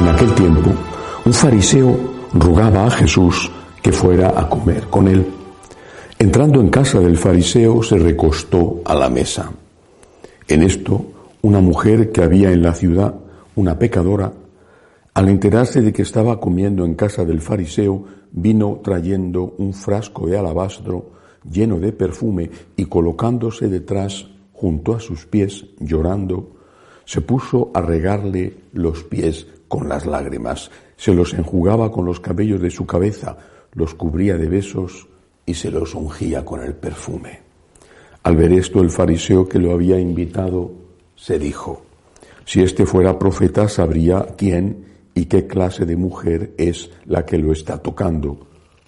En aquel tiempo, un fariseo rogaba a Jesús que fuera a comer con él. Entrando en casa del fariseo se recostó a la mesa. En esto, una mujer que había en la ciudad, una pecadora, al enterarse de que estaba comiendo en casa del fariseo, vino trayendo un frasco de alabastro lleno de perfume y colocándose detrás junto a sus pies, llorando, se puso a regarle los pies con las lágrimas, se los enjugaba con los cabellos de su cabeza, los cubría de besos y se los ungía con el perfume. Al ver esto el fariseo que lo había invitado se dijo, si este fuera profeta sabría quién y qué clase de mujer es la que lo está tocando,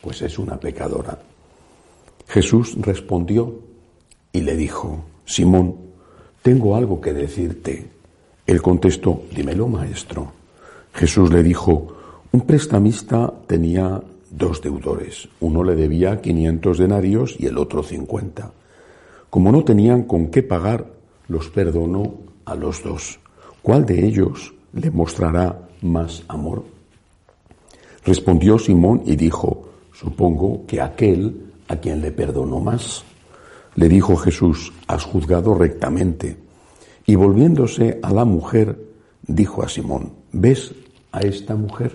pues es una pecadora. Jesús respondió y le dijo, Simón, tengo algo que decirte. Él contestó, dímelo, maestro. Jesús le dijo, un prestamista tenía dos deudores. Uno le debía 500 denarios y el otro 50. Como no tenían con qué pagar, los perdonó a los dos. ¿Cuál de ellos le mostrará más amor? Respondió Simón y dijo, supongo que aquel a quien le perdonó más. Le dijo Jesús, has juzgado rectamente. Y volviéndose a la mujer, dijo a Simón, ¿ves a esta mujer?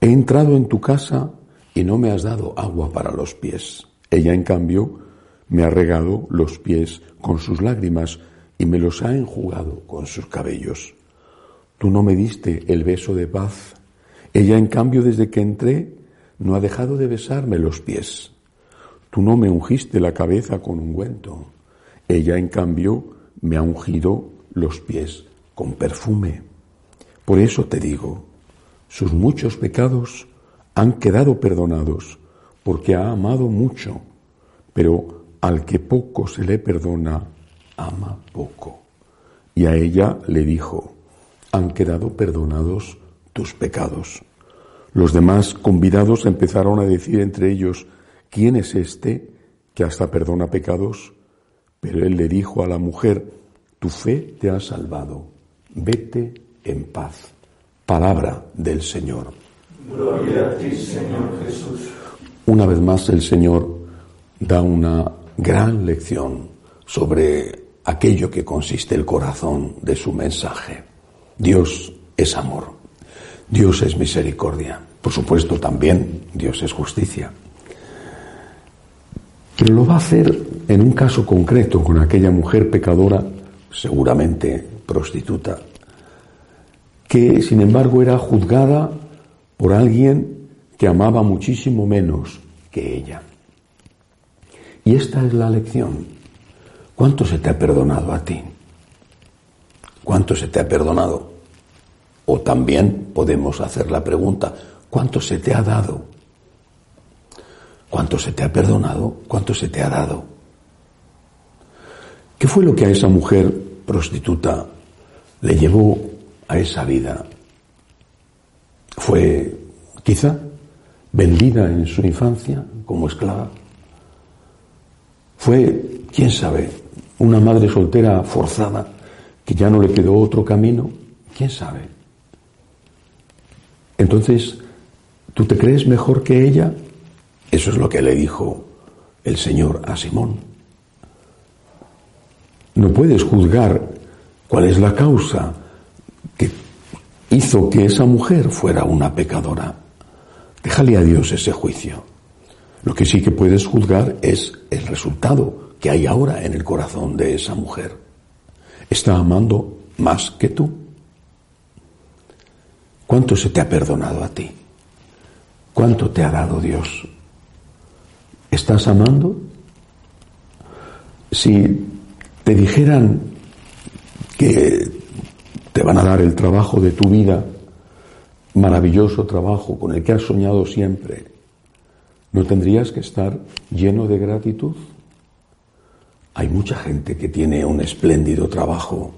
He entrado en tu casa y no me has dado agua para los pies. Ella, en cambio, me ha regado los pies con sus lágrimas y me los ha enjugado con sus cabellos. Tú no me diste el beso de paz. Ella, en cambio, desde que entré, no ha dejado de besarme los pies. Tú no me ungiste la cabeza con ungüento. Ella, en cambio, me ha ungido los pies con perfume. Por eso te digo, sus muchos pecados han quedado perdonados, porque ha amado mucho, pero al que poco se le perdona, ama poco. Y a ella le dijo, han quedado perdonados tus pecados. Los demás convidados empezaron a decir entre ellos, ¿quién es este que hasta perdona pecados? Pero él le dijo a la mujer, tu fe te ha salvado, vete en paz. Palabra del Señor. Gloria a ti, Señor Jesús. Una vez más el Señor da una gran lección sobre aquello que consiste el corazón de su mensaje. Dios es amor. Dios es misericordia. Por supuesto también Dios es justicia. Pero lo va a hacer en un caso concreto con aquella mujer pecadora, seguramente prostituta, que sin embargo era juzgada por alguien que amaba muchísimo menos que ella. Y esta es la lección. ¿Cuánto se te ha perdonado a ti? ¿Cuánto se te ha perdonado? O también podemos hacer la pregunta, ¿cuánto se te ha dado? ¿Cuánto se te ha perdonado? ¿Cuánto se te ha dado? ¿Qué fue lo que a esa mujer prostituta le llevó a esa vida. Fue quizá vendida en su infancia como esclava. Fue, quién sabe, una madre soltera forzada que ya no le quedó otro camino. ¿Quién sabe? Entonces, ¿tú te crees mejor que ella? Eso es lo que le dijo el Señor a Simón. No puedes juzgar cuál es la causa hizo que esa mujer fuera una pecadora. Déjale a Dios ese juicio. Lo que sí que puedes juzgar es el resultado que hay ahora en el corazón de esa mujer. ¿Está amando más que tú? ¿Cuánto se te ha perdonado a ti? ¿Cuánto te ha dado Dios? ¿Estás amando? Si te dijeran que te van a dar el trabajo de tu vida, maravilloso trabajo con el que has soñado siempre, ¿no tendrías que estar lleno de gratitud? Hay mucha gente que tiene un espléndido trabajo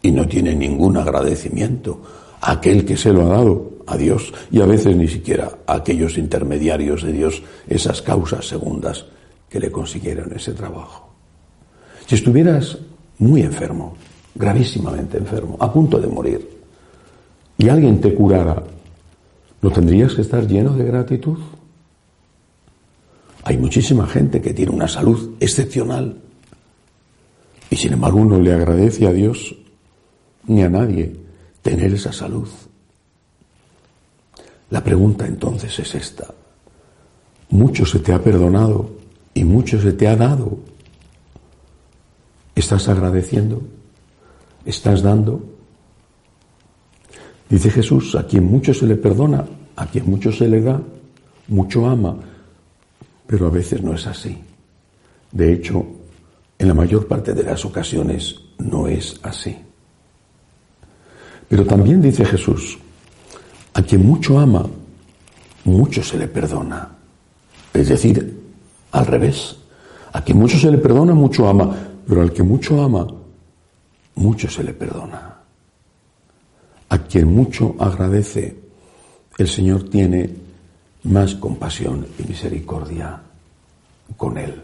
y no tiene ningún agradecimiento a aquel que se lo ha dado, a Dios, y a veces ni siquiera a aquellos intermediarios de Dios, esas causas segundas que le consiguieron ese trabajo. Si estuvieras muy enfermo, gravísimamente enfermo, a punto de morir, y alguien te curara, ¿no tendrías que estar lleno de gratitud? Hay muchísima gente que tiene una salud excepcional y sin embargo uno le agradece a Dios ni a nadie tener esa salud. La pregunta entonces es esta. Mucho se te ha perdonado y mucho se te ha dado. ¿Estás agradeciendo? ¿Estás dando? Dice Jesús, a quien mucho se le perdona, a quien mucho se le da, mucho ama, pero a veces no es así. De hecho, en la mayor parte de las ocasiones no es así. Pero también dice Jesús, a quien mucho ama, mucho se le perdona. Es decir, al revés, a quien mucho se le perdona, mucho ama, pero al que mucho ama, mucho se le perdona. A quien mucho agradece, el Señor tiene más compasión y misericordia con él.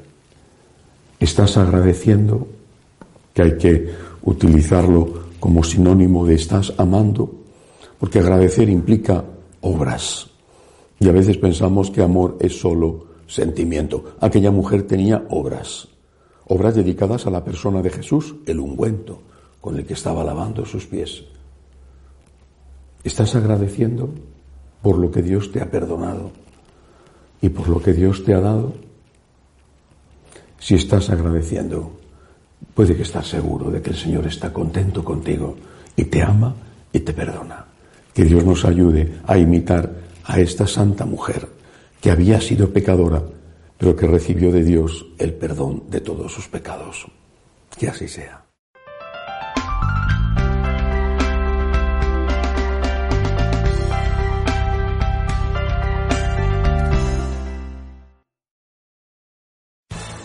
¿Estás agradeciendo? Que hay que utilizarlo como sinónimo de estás amando, porque agradecer implica obras. Y a veces pensamos que amor es solo sentimiento. Aquella mujer tenía obras, obras dedicadas a la persona de Jesús, el ungüento con el que estaba lavando sus pies. ¿Estás agradeciendo por lo que Dios te ha perdonado y por lo que Dios te ha dado? Si estás agradeciendo, puede que estás seguro de que el Señor está contento contigo y te ama y te perdona. Que Dios nos ayude a imitar a esta santa mujer que había sido pecadora, pero que recibió de Dios el perdón de todos sus pecados. Que así sea.